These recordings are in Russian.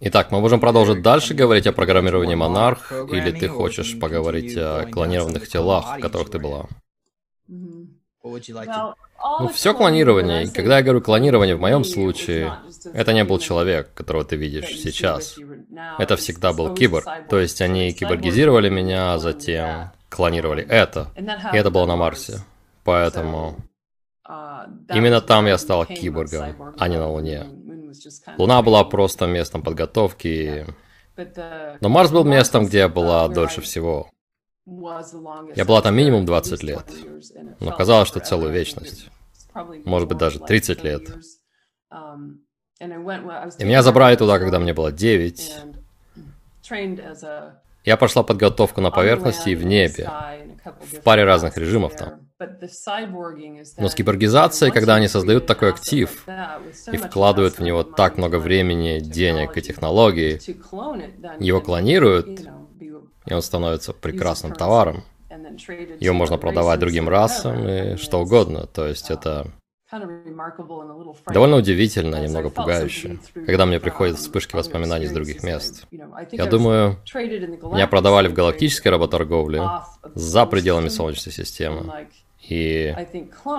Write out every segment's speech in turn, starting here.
Итак, мы можем продолжить дальше говорить о программировании Монарх, или ты хочешь поговорить о клонированных телах, в которых ты была? Ну, все клонирование. И когда я говорю клонирование, в моем случае, это не был человек, которого ты видишь сейчас. Это всегда был киборг. То есть они киборгизировали меня, а затем клонировали это. И это было на Марсе. Поэтому именно там я стал киборгом, а не на Луне. Луна была просто местом подготовки. Но Марс был местом, где я была дольше всего. Я была там минимум 20 лет, но казалось, что целую вечность. Может быть, даже 30 лет. И меня забрали туда, когда мне было 9. Я прошла подготовку на поверхности и в небе, в паре разных режимов там. Но с киборгизацией, когда они создают такой актив и вкладывают в него так много времени, денег и технологий, его клонируют, и он становится прекрасным товаром. Его можно продавать другим расам и что угодно. То есть это довольно удивительно, немного пугающе, когда мне приходят вспышки воспоминаний из других мест. Я думаю, меня продавали в галактической работорговле за пределами Солнечной системы. И,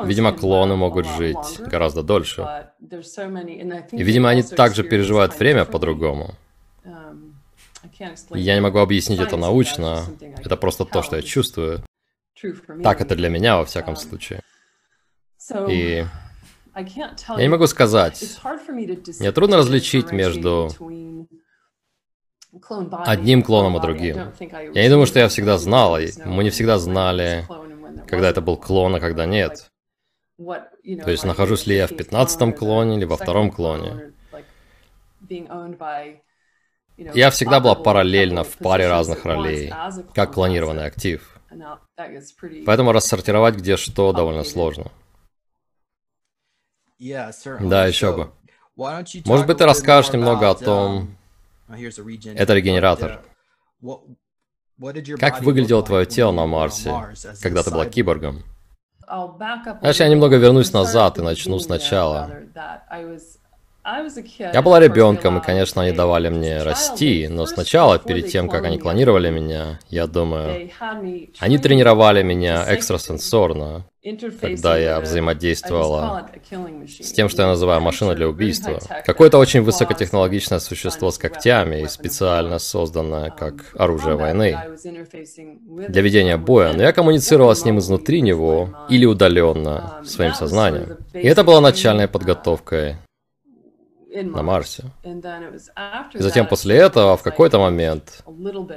видимо, клоны могут жить гораздо дольше. И, видимо, они также переживают время по-другому. Я не могу объяснить это научно, это просто то, что я чувствую. Так это для меня, во всяком случае. И я не могу сказать. Мне трудно различить между одним клоном и другим. Я не думаю, что я всегда знал, мы не всегда знали, когда это был клон, а когда нет. То есть, нахожусь ли я в пятнадцатом клоне или во втором клоне. Я всегда была параллельно в паре разных ролей, как клонированный актив. Поэтому рассортировать где что довольно сложно. Да, еще бы. Может быть, ты расскажешь немного о том... Uh, Это регенератор. Как выглядело твое тело на Марсе, когда ты была киборгом? Знаешь, я немного вернусь назад и начну сначала. Я была ребенком, и, конечно, они давали мне расти, но сначала, перед тем, как они клонировали меня, я думаю, они тренировали меня экстрасенсорно, когда я взаимодействовала с тем, что я называю машина для убийства. Какое-то очень высокотехнологичное существо с когтями и специально созданное как оружие войны для ведения боя, но я коммуницировала с ним изнутри него или удаленно своим сознанием. И это была начальной подготовкой на Марсе. И затем после этого, в какой-то момент,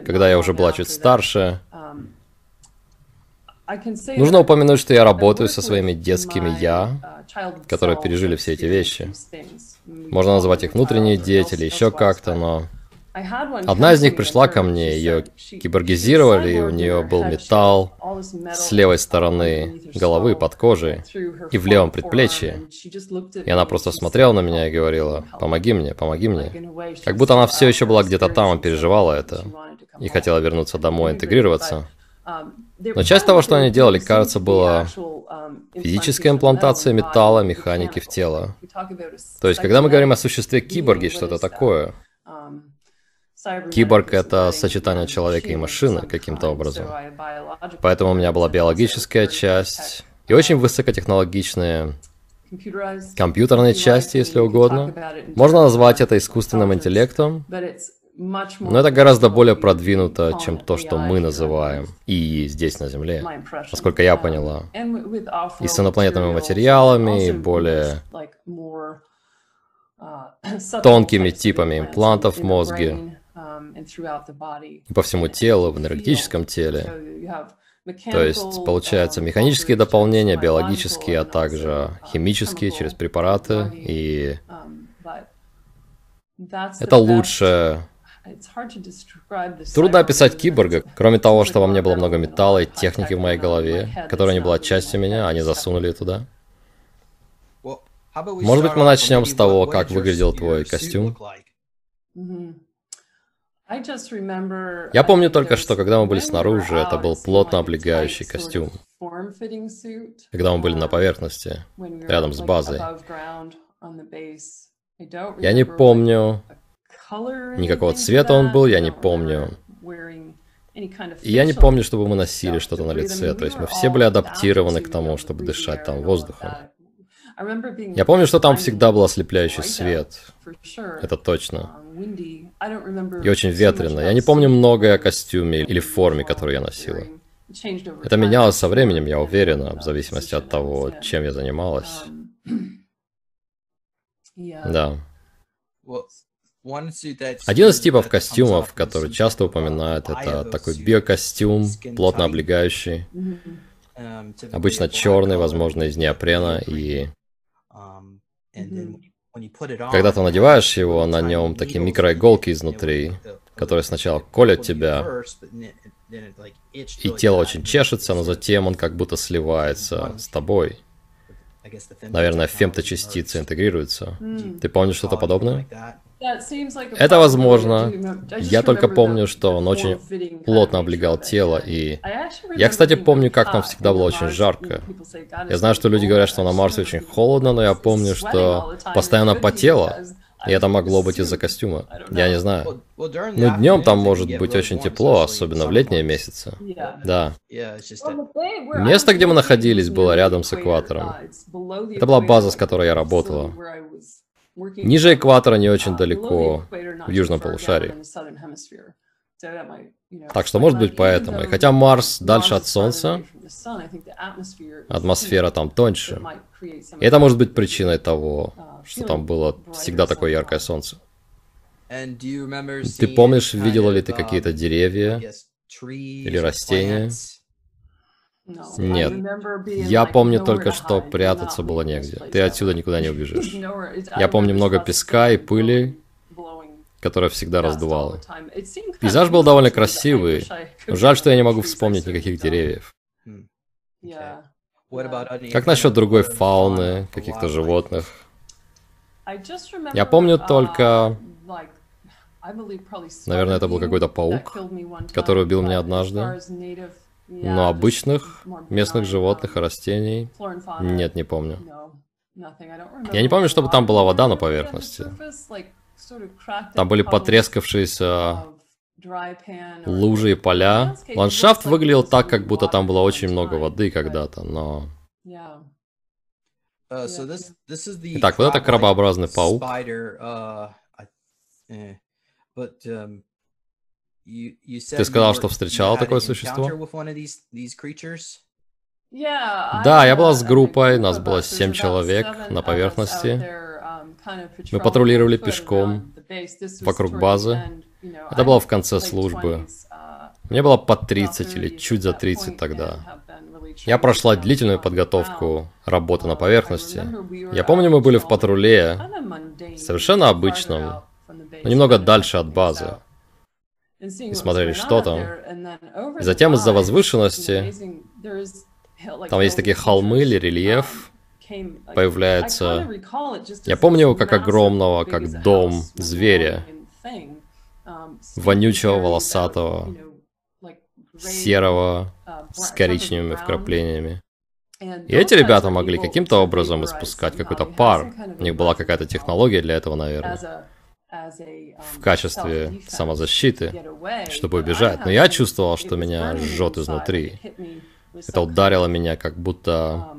когда я уже была чуть старше, um, нужно упомянуть, что я работаю со своими детскими «я», uh, которые пережили все эти вещи. Можно назвать их внутренние дети или еще как-то, но Одна из них пришла ко мне, ее киборгизировали, и у нее был металл с левой стороны головы под кожей и в левом предплечье. И она просто смотрела на меня и говорила, помоги мне, помоги мне. Как будто она все еще была где-то там и переживала это. И хотела вернуться домой, интегрироваться. Но часть того, что они делали, кажется, была физическая имплантация металла, механики в тело. То есть, когда мы говорим о существе киборги, что это такое? Киборг — это сочетание человека и машины каким-то образом. Поэтому у меня была биологическая часть и очень высокотехнологичные компьютерные части, если угодно. Можно назвать это искусственным интеллектом, но это гораздо более продвинуто, чем то, что мы называем и здесь на Земле, насколько я поняла. И с инопланетными материалами, и более тонкими типами имплантов в мозге и по всему телу, в энергетическом теле. То есть, получается, механические дополнения, биологические, а также химические через препараты. И это лучше. Трудно описать киборга, кроме того, что во мне было много металла и техники в моей голове, которая не была частью меня, они засунули туда. Может быть, мы начнем с того, как выглядел твой костюм? Я помню только, что когда мы были снаружи, это был плотно облегающий костюм. Когда мы были на поверхности, рядом с базой. Я не помню, никакого цвета он был, я не помню. И я не помню, чтобы мы носили что-то на лице, то есть мы все были адаптированы к тому, чтобы дышать там воздухом. Я помню, что там всегда был ослепляющий свет. Это точно. И очень ветрено. Я не помню многое о костюме или форме, которую я носила. Это менялось со временем, я уверена, в зависимости от того, чем я занималась. Да. Один из типов костюмов, который часто упоминают, это такой биокостюм, плотно облегающий. Обычно черный, возможно, из неопрена, и когда ты надеваешь его, на нем такие микроиголки изнутри, которые сначала колят тебя, и тело очень чешется, но затем он как будто сливается с тобой. Наверное, фемточастицы интегрируются. Ты помнишь что-то подобное? Это возможно. Я только помню, что он очень плотно облегал тело, и... Я, кстати, помню, как там всегда было очень жарко. Я знаю, что люди говорят, что на Марсе очень холодно, но я помню, что постоянно потело, и это могло быть из-за костюма. Я не знаю. Но днем там может быть очень тепло, особенно в летние месяцы. Да. Место, где мы находились, было рядом с экватором. Это была база, с которой я работала. Ниже экватора не очень далеко, в южном полушарии. Так что может быть поэтому. И хотя Марс дальше от Солнца, атмосфера там тоньше. И это может быть причиной того, что там было всегда такое яркое Солнце. Ты помнишь, видела ли ты какие-то деревья или растения? Нет. Я помню только, что прятаться было негде. Ты отсюда никуда не убежишь. Я помню много песка и пыли, которая всегда раздувала. Пейзаж был довольно красивый. Жаль, что я не могу вспомнить никаких деревьев. Как насчет другой фауны, каких-то животных? Я помню только... Наверное, это был какой-то паук, который убил меня однажды. Но обычных местных животных и растений нет, не помню. Я не помню, чтобы там была вода на поверхности. Там были потрескавшиеся лужи и поля. Ландшафт выглядел так, как будто там было очень много воды когда-то, но... Итак, вот это крабообразный паук. Ты сказал, что встречал такое существо? Да, я была с группой, нас было семь человек на поверхности. Мы патрулировали пешком вокруг базы. Это было в конце службы. Мне было по 30 или чуть за 30 тогда. Я прошла длительную подготовку работы на поверхности. Я помню, мы были в патруле, совершенно обычном, но немного дальше от базы и смотрели, что там. И затем из-за возвышенности, там есть такие холмы или рельеф, появляется... Я помню его как огромного, как дом зверя, вонючего, волосатого, серого, с коричневыми вкраплениями. И эти ребята могли каким-то образом испускать какой-то пар. У них была какая-то технология для этого, наверное в качестве самозащиты, чтобы убежать. Но я чувствовал, что меня жжет изнутри. Это ударило меня как будто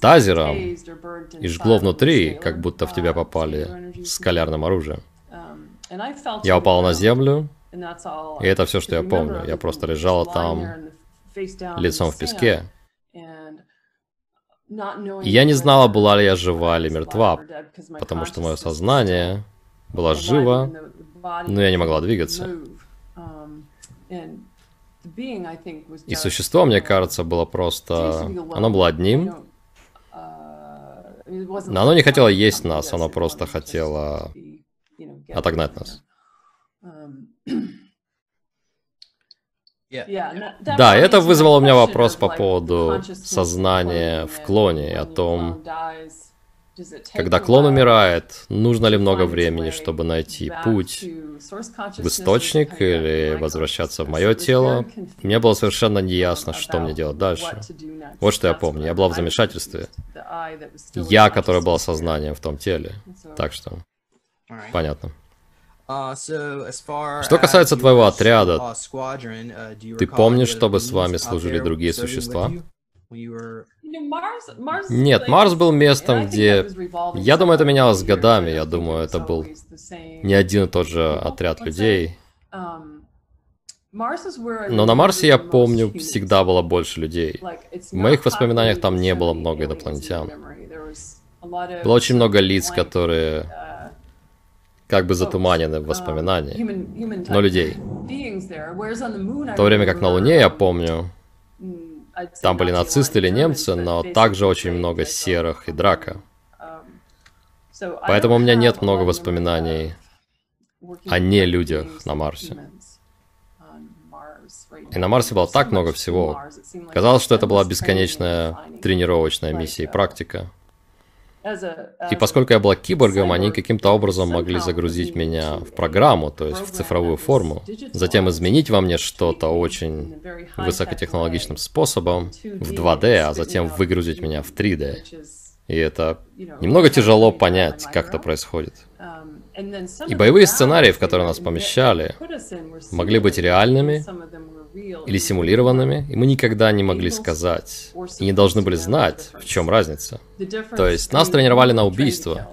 тазером и жгло внутри, как будто в тебя попали скалярным оружием. Я упал на землю, и это все, что я помню. Я просто лежала там лицом в песке. И я не знала, была ли я жива или мертва, потому что мое сознание была жива, но я не могла двигаться. И существо, мне кажется, было просто... Оно было одним, но оно не хотело есть нас, оно просто хотело отогнать нас. Да, это вызвало у меня вопрос по поводу сознания в клоне и о том, когда клон умирает, нужно ли много времени, чтобы найти путь в источник или возвращаться в мое тело? Мне было совершенно неясно, что мне делать дальше. Вот что я помню. Я была в замешательстве. Я, которая была сознанием в том теле. Так что... Понятно. Uh, Что касается твоего отряда, uh, ты помнишь, чтобы с вами служили другие существа? Нет, Марс был местом, где... Я думаю, это менялось годами. Я думаю, это был не один и тот же отряд людей. Um, Но на Марсе, я помню, всегда было больше людей. В моих воспоминаниях там не было много инопланетян. Было очень много лиц, которые uh, как бы затуманены в um, воспоминании, но людей. В то время как на Луне, я помню, там были нацисты или немцы, но также очень много серых и драка. Поэтому у меня нет много воспоминаний о не людях на Марсе. И на Марсе было так много всего. Казалось, что это была бесконечная тренировочная миссия и практика. И поскольку я была киборгом, они каким-то образом могли загрузить меня в программу, то есть в цифровую форму, затем изменить во мне что-то очень высокотехнологичным способом в 2D, а затем выгрузить меня в 3D. И это немного тяжело понять, как это происходит. И боевые сценарии, в которые нас помещали, могли быть реальными или симулированными, и мы никогда не могли сказать, и не должны были знать, в чем разница. То есть нас тренировали на убийство.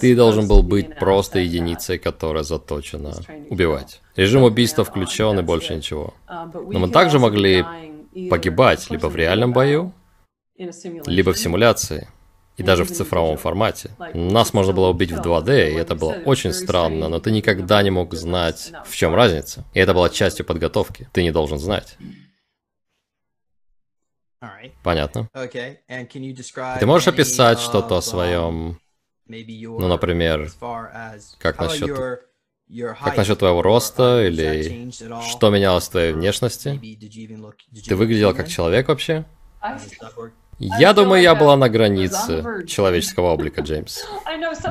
Ты должен был быть просто единицей, которая заточена убивать. Режим убийства включен и больше ничего. Но мы также могли погибать либо в реальном бою, либо в симуляции. И даже в цифровом формате. Нас можно было убить в 2D, и это было очень странно, но ты никогда не мог знать, в чем разница. И это была частью подготовки. Ты не должен знать. Понятно. Ты можешь описать что-то о своем, ну, например, как насчет, как насчет твоего роста, или что менялось в твоей внешности? Ты выглядел как человек вообще? Я думаю, я была на границе человеческого облика, Джеймс.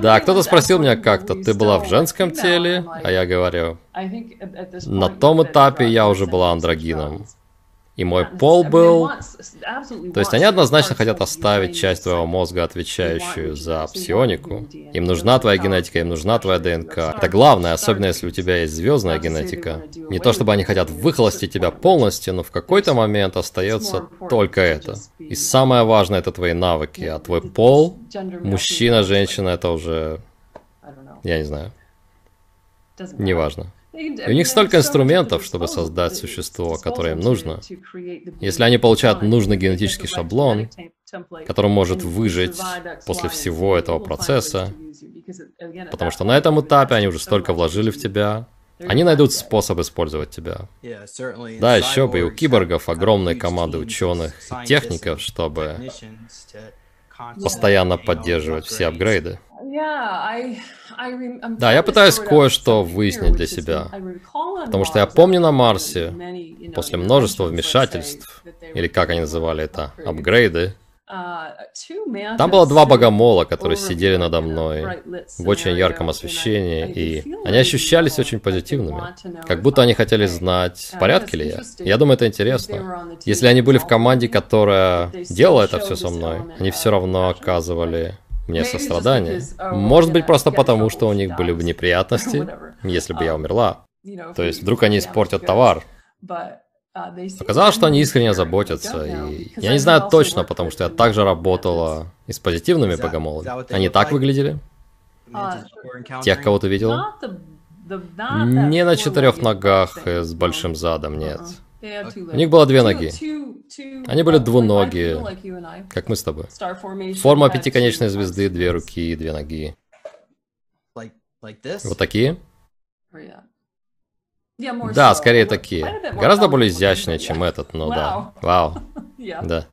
Да, кто-то спросил меня как-то, ты была в женском теле? А я говорю, на том этапе я уже была андрогином. И мой пол был... То есть они однозначно хотят оставить часть твоего мозга, отвечающую за псионику. Им нужна твоя генетика, им нужна твоя ДНК. Это главное, особенно если у тебя есть звездная генетика. Не то чтобы они хотят выхолостить тебя полностью, но в какой-то момент остается только это. И самое важное это твои навыки, а твой пол, мужчина, женщина, это уже... Я не знаю. Неважно. И у них столько инструментов, чтобы создать существо, которое им нужно. Если они получают нужный генетический шаблон, который может выжить после всего этого процесса, потому что на этом этапе они уже столько вложили в тебя, они найдут способ использовать тебя. Да, еще бы, и у киборгов огромные команды ученых и техников, чтобы постоянно поддерживать все апгрейды. Да, я пытаюсь кое-что выяснить для себя. Потому что я помню на Марсе, после множества вмешательств, или как они называли это, апгрейды, там было два богомола, которые сидели надо мной в очень ярком освещении, и они ощущались очень позитивными. Как будто они хотели знать, в порядке ли я. Я думаю, это интересно. Если они были в команде, которая делала это все со мной, они все равно оказывали мне сострадание. Может быть, просто потому, что у них были бы неприятности, если бы я умерла. То есть, вдруг они испортят товар. Оказалось, что они искренне заботятся, и я не знаю точно, потому что я также работала и с позитивными богомолами. Они так выглядели? Тех, кого ты видел? Не на четырех ногах и с большим задом, нет. У них было две ноги. Они были двуногие, как мы с тобой. Форма пятиконечной звезды, две руки и две ноги. Вот такие? Да, скорее такие. Гораздо более изящные, чем этот, но да. Вау. Да.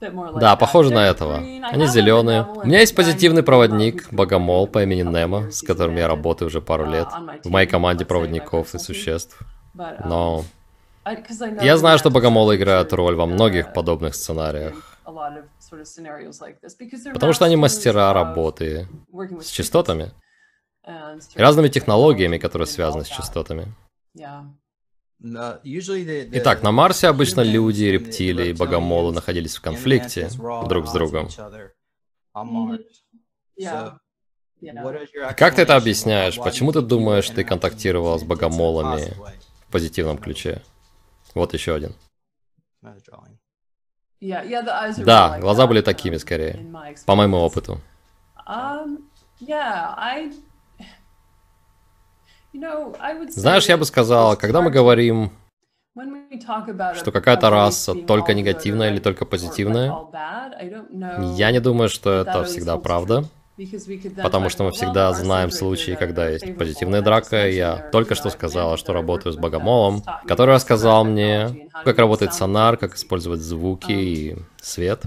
Да, похоже на этого. Они зеленые. У меня есть позитивный проводник, богомол по имени Немо, с которым я работаю уже пару лет. В моей команде проводников и существ. Но я знаю, что богомолы играют роль во многих подобных сценариях. Потому что они мастера работы с частотами разными технологиями, которые связаны с частотами. Итак, на Марсе обычно люди, рептилии и богомолы находились в конфликте друг с другом. Как ты это объясняешь? Почему ты думаешь, ты контактировал с богомолами в позитивном ключе? Вот еще один. Да, глаза были такими скорее, по моему опыту. Знаешь, я бы сказал, когда мы говорим, что какая-то раса только негативная или только позитивная, я не думаю, что это всегда правда. Потому что мы всегда знаем случаи, когда есть позитивная драка. Я только что сказала, что работаю с богомолом, который рассказал мне, как работает сонар, как использовать звуки и свет.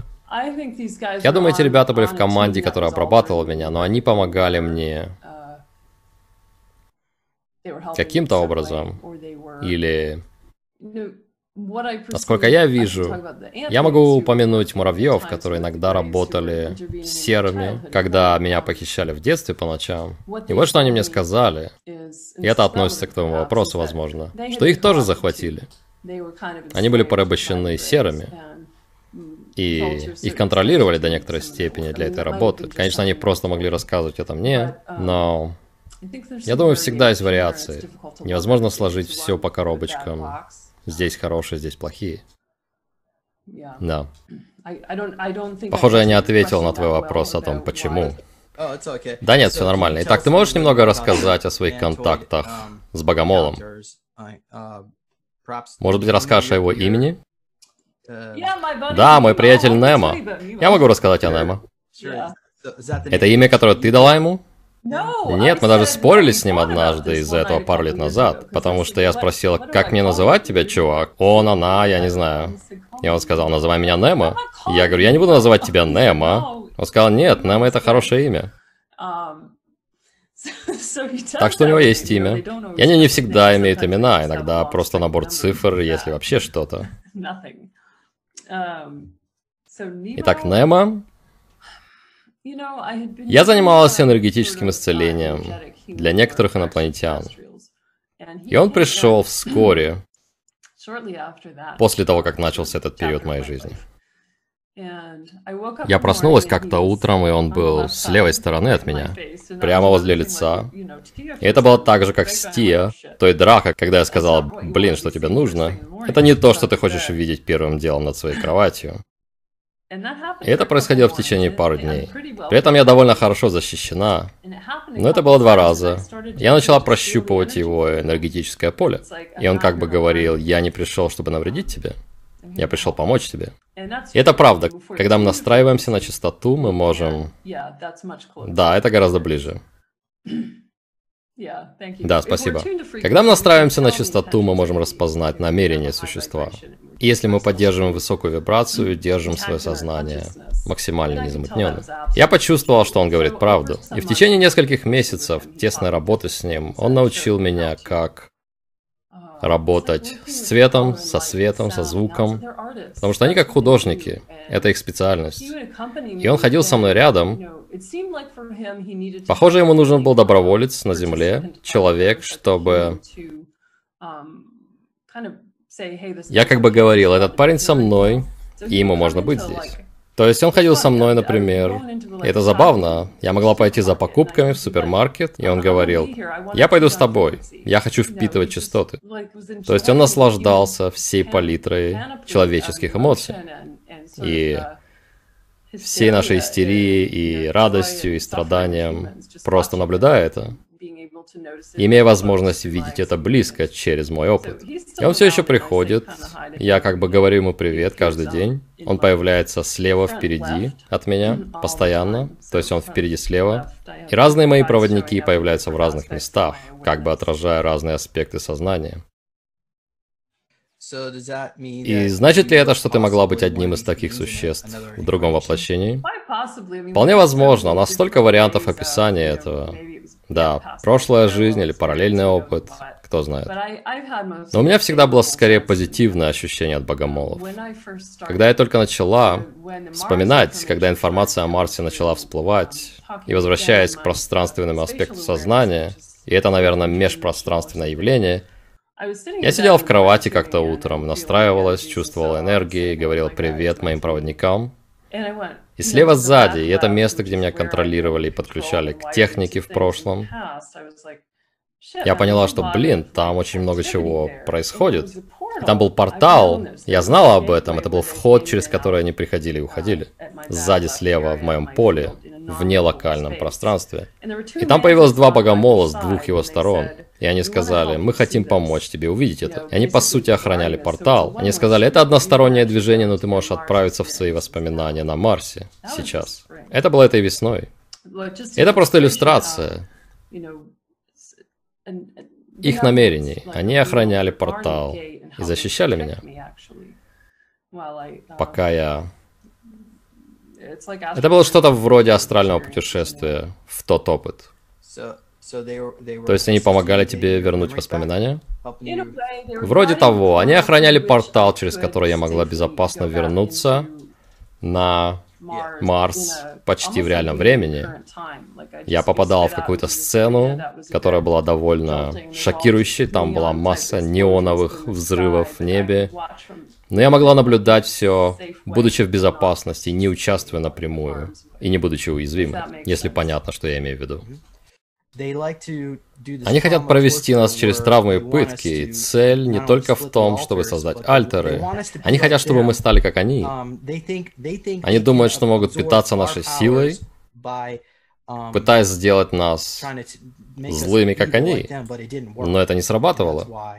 Я думаю, эти ребята были в команде, которая обрабатывала меня, но они помогали мне каким-то образом. Или Насколько я вижу, я могу упомянуть муравьев, которые иногда работали серыми, когда меня похищали в детстве по ночам. И вот что они мне сказали. И это относится к тому вопросу, возможно, что их тоже захватили. Они были порабощены серыми. И их контролировали до некоторой степени для этой работы. Конечно, они просто могли рассказывать это мне, но я думаю, всегда есть вариации. Невозможно сложить все по коробочкам. Здесь хорошие, здесь плохие. Да. Похоже, я не ответил на твой вопрос о том, почему. Oh, да нет, все нормально. Итак, ты можешь немного рассказать о своих контактах um, с Богомолом? Uh, Может быть, расскажешь о его имени? Uh, да, мой приятель Немо. Я могу рассказать о Немо. Это имя, которое ты дала ему? Нет, мы даже спорили с ним однажды из-за этого пару лет назад, потому что я спросил, как мне называть тебя, чувак? Он, она, я не знаю. И он сказал, называй меня Немо. Я говорю, я не буду называть тебя Немо. Он сказал, нет, Немо это хорошее имя. Так что у него есть имя. И они не всегда имеют имена, иногда просто набор цифр, если вообще что-то. Итак, Немо я занималась энергетическим исцелением для некоторых инопланетян. И он пришел вскоре, после того, как начался этот период моей жизни. Я проснулась как-то утром, и он был с левой стороны от меня, прямо возле лица. И это было так же, как с Тия, той драка, когда я сказала, блин, что тебе нужно. Это не то, что ты хочешь видеть первым делом над своей кроватью. И это происходило в течение пары дней. При этом я довольно хорошо защищена. Но это было два раза. Я начала прощупывать его энергетическое поле. И он как бы говорил, я не пришел, чтобы навредить тебе. Я пришел помочь тебе. И это правда. Когда мы настраиваемся на чистоту, мы можем... Да, это гораздо ближе. Да, спасибо. Когда мы настраиваемся на чистоту, мы можем распознать намерение существа. Если мы поддерживаем высокую вибрацию, держим свое сознание максимально незамутненным. Я почувствовал, что он говорит правду. И в течение нескольких месяцев тесной работы с ним он научил меня, как работать с цветом, со светом, со звуком, потому что они как художники, это их специальность. И он ходил со мной рядом. Похоже, ему нужен был доброволец на земле, человек, чтобы я как бы говорил, этот парень со мной, и ему можно быть здесь. То есть он ходил со мной, например, и это забавно. Я могла пойти за покупками в супермаркет, и он говорил, я пойду с тобой, я хочу впитывать частоты. То есть он наслаждался всей палитрой человеческих эмоций. И всей нашей истерией и радостью и страданием, просто наблюдая это имея возможность видеть это близко через мой опыт. И он все еще приходит, я как бы говорю ему привет каждый день. Он появляется слева впереди от меня постоянно, то есть он впереди слева. И разные мои проводники появляются в разных местах, как бы отражая разные аспекты сознания. И значит ли это, что ты могла быть одним из таких существ в другом воплощении? Вполне возможно, у нас столько вариантов описания этого. Да, прошлая жизнь или параллельный опыт, кто знает. Но у меня всегда было скорее позитивное ощущение от богомолов. Когда я только начала вспоминать, когда информация о Марсе начала всплывать, и возвращаясь к пространственному аспекту сознания, и это, наверное, межпространственное явление, я сидела в кровати как-то утром, настраивалась, чувствовала энергии, говорила привет моим проводникам, И слева сзади, и это место, где меня контролировали и подключали к технике в прошлом. Я поняла, что, блин, там очень много чего происходит. Там был портал, я знала об этом, это был вход, через который они приходили и уходили. Сзади слева, в моем поле, в нелокальном пространстве. И там появилось два богомола с двух его сторон. И они сказали, мы хотим помочь тебе увидеть это. И они, по сути, охраняли портал. Они сказали, это одностороннее движение, но ты можешь отправиться в свои воспоминания на Марсе сейчас. Это было этой весной. Это просто иллюстрация их намерений. Они охраняли портал и защищали меня, пока я... Это было что-то вроде астрального путешествия в тот опыт. То есть они помогали тебе вернуть воспоминания? Вроде того. Они охраняли портал, через который я могла безопасно вернуться на Марс почти в реальном времени. Я попадал в какую-то сцену, которая была довольно шокирующей. Там была масса неоновых взрывов в небе. Но я могла наблюдать все, будучи в безопасности, не участвуя напрямую и не будучи уязвимой, если понятно, что я имею в виду. Они хотят провести нас через травмы и пытки, и цель не только в том, чтобы создать альтеры. Они хотят, чтобы мы стали как они. Um, они думают, что могут питаться нашей силой, um, пытаясь сделать нас злыми, как они. Но это не срабатывало.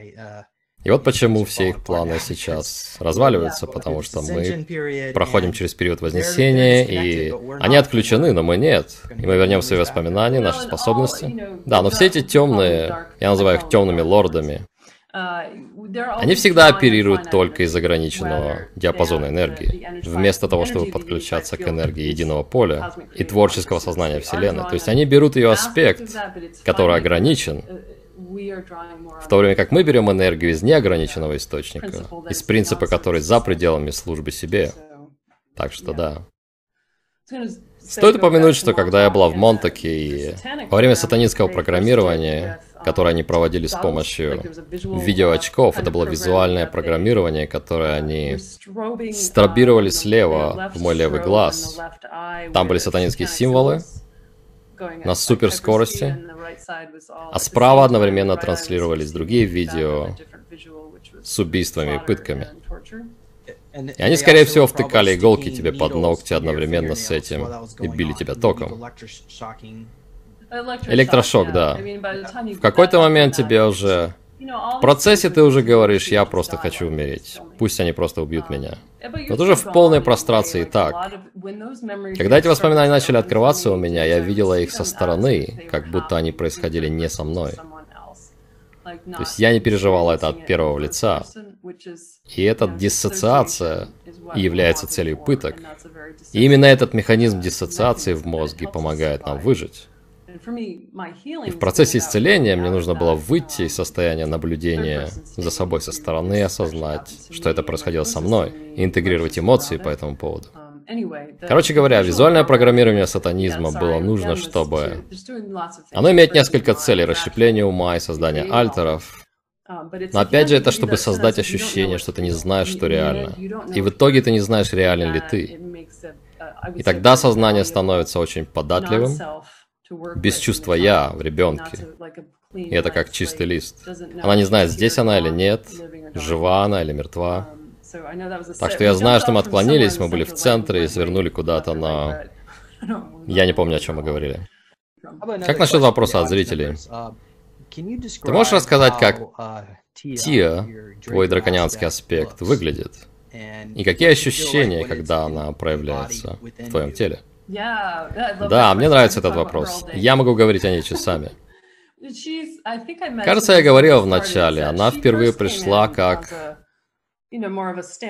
И вот почему все их планы сейчас разваливаются, потому что мы проходим через период Вознесения, и они отключены, но мы нет. И мы вернем свои воспоминания, наши способности. Да, но все эти темные, я называю их темными лордами, они всегда оперируют только из ограниченного диапазона энергии, вместо того, чтобы подключаться к энергии единого поля и творческого сознания Вселенной. То есть они берут ее аспект, который ограничен, в то время как мы берем энергию из неограниченного источника, из принципа, который за пределами службы себе. Так что да. Стоит упомянуть, что когда я была в Монтаке и во время сатанинского программирования, которое они проводили с помощью видеоочков, это было визуальное программирование, которое они стробировали слева в мой левый глаз. Там были сатанинские символы, на суперскорости, а справа одновременно транслировались другие видео с убийствами и пытками. И они, скорее всего, втыкали иголки тебе под ногти одновременно с этим и били тебя током. Электрошок, да. В какой-то момент тебе уже в процессе ты уже говоришь, я просто хочу умереть. Пусть они просто убьют меня. Но ты уже в полной прострации и так. Когда эти воспоминания начали открываться у меня, я видела их со стороны, как будто они происходили не со мной. То есть я не переживала это от первого лица. И эта диссоциация является целью пыток. И именно этот механизм диссоциации в мозге помогает нам выжить. И в процессе исцеления мне нужно было выйти из состояния наблюдения за собой со стороны и осознать, что это происходило со мной, и интегрировать эмоции по этому поводу. Um, Короче говоря, визуальное программирование сатанизма было нужно, чтобы... Оно имеет несколько целей, расщепление ума и создание альтеров, um, но опять же, это чтобы создать ощущение, что ты не знаешь, что реально. И в итоге ты не знаешь, реален ли ты. И тогда сознание становится очень податливым, без чувства «я» в ребенке. И это как чистый лист. Она не знает, здесь она или нет, жива она или мертва. Так что я знаю, что мы отклонились, мы были в центре и свернули куда-то на... Я не помню, о чем мы говорили. Как насчет вопроса от зрителей? Ты можешь рассказать, как Тия, твой драконианский аспект, выглядит? И какие ощущения, когда она проявляется в твоем теле? Да, мне нравится этот вопрос. Я могу говорить о ней часами. Кажется, я говорил в начале, она впервые пришла как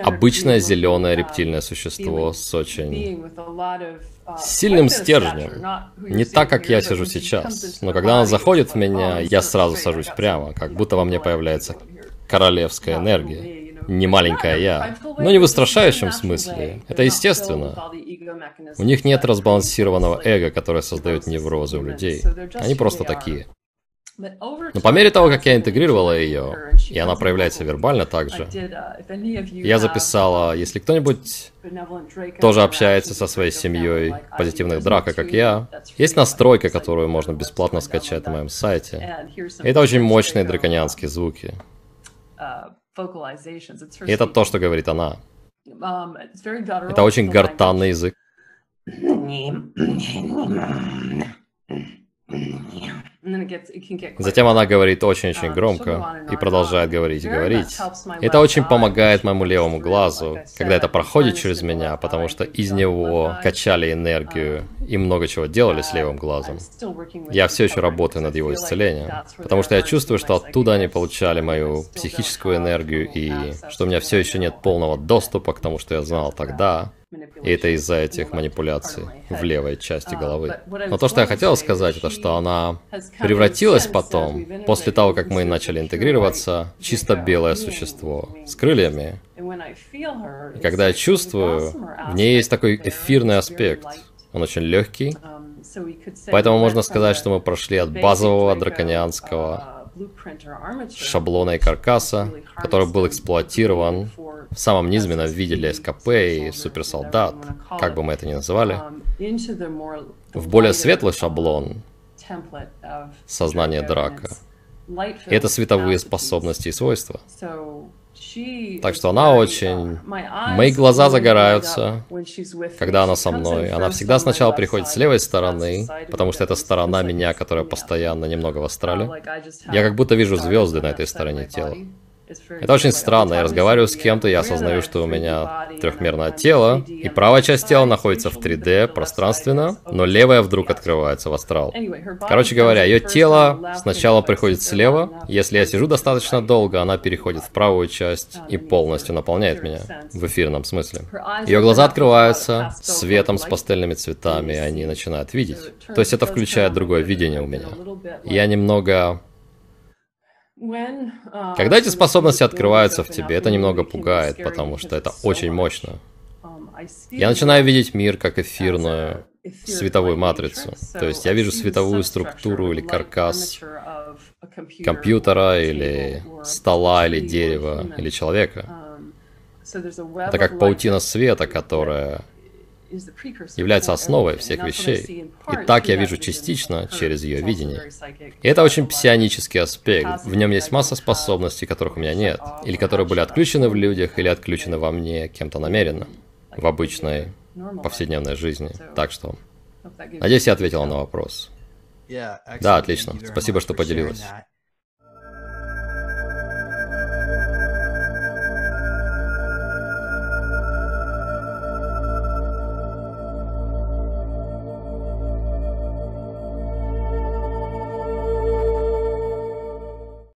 обычное зеленое рептильное существо с очень сильным стержнем. Не так, как я сижу сейчас. Но когда она заходит в меня, я сразу сажусь прямо, как будто во мне появляется королевская энергия не маленькая я. Но не в устрашающем смысле. Это естественно. У них нет разбалансированного эго, которое создает неврозы у людей. Они просто такие. Но по мере того, как я интегрировала ее, и она проявляется вербально также, я записала, если кто-нибудь тоже общается со своей семьей позитивных драка, как я, есть настройка, которую можно бесплатно скачать на моем сайте. И это очень мощные драконианские звуки. И это то, что говорит она. Это очень гортанный язык. Затем она говорит очень-очень громко и продолжает говорить и говорить. Это очень помогает моему левому глазу, когда это проходит через меня, потому что из него качали энергию и много чего делали с левым глазом. Я все еще работаю над его исцелением, потому что я чувствую, что оттуда они получали мою психическую энергию и что у меня все еще нет полного доступа к тому, что я знал тогда, и это из-за этих манипуляций в левой части головы. Но то, что я хотел сказать, это что она превратилась потом, после того, как мы начали интегрироваться, чисто белое существо с крыльями. И когда я чувствую, в ней есть такой эфирный аспект. Он очень легкий. Поэтому можно сказать, что мы прошли от базового драконианского шаблона и каркаса, который был эксплуатирован в самом низменном виде для СКП и суперсолдат, как бы мы это ни называли, в более светлый шаблон сознания драка. И это световые способности и свойства. Так что она очень... Мои глаза загораются, когда она со мной. Она всегда сначала приходит с левой стороны, потому что это сторона меня, которая постоянно немного в астрале. Я как будто вижу звезды на этой стороне тела. Это очень странно. Я разговариваю с кем-то, я осознаю, что у меня трехмерное тело, и правая часть тела находится в 3D пространственно, но левая вдруг открывается в астрал. Короче говоря, ее тело сначала приходит слева, если я сижу достаточно долго, она переходит в правую часть и полностью наполняет меня, в эфирном смысле. Ее глаза открываются светом с пастельными цветами, и они начинают видеть. То есть это включает другое видение у меня. Я немного Когда эти способности открываются в тебе, это немного пугает, потому что это очень мощно. Um, я начинаю видеть мир как эфирную световую матрицу. То есть я вижу световую структуру или каркас компьютера, или стола, или дерева, или человека. Um, это как паутина света, которая является основой всех вещей. И так я вижу частично через ее видение. И это очень псионический аспект. В нем есть масса способностей, которых у меня нет. Или которые были отключены в людях, или отключены во мне кем-то намеренно. В обычной повседневной жизни. Так что, надеюсь, я ответила на вопрос. Да, отлично. Спасибо, что поделилась.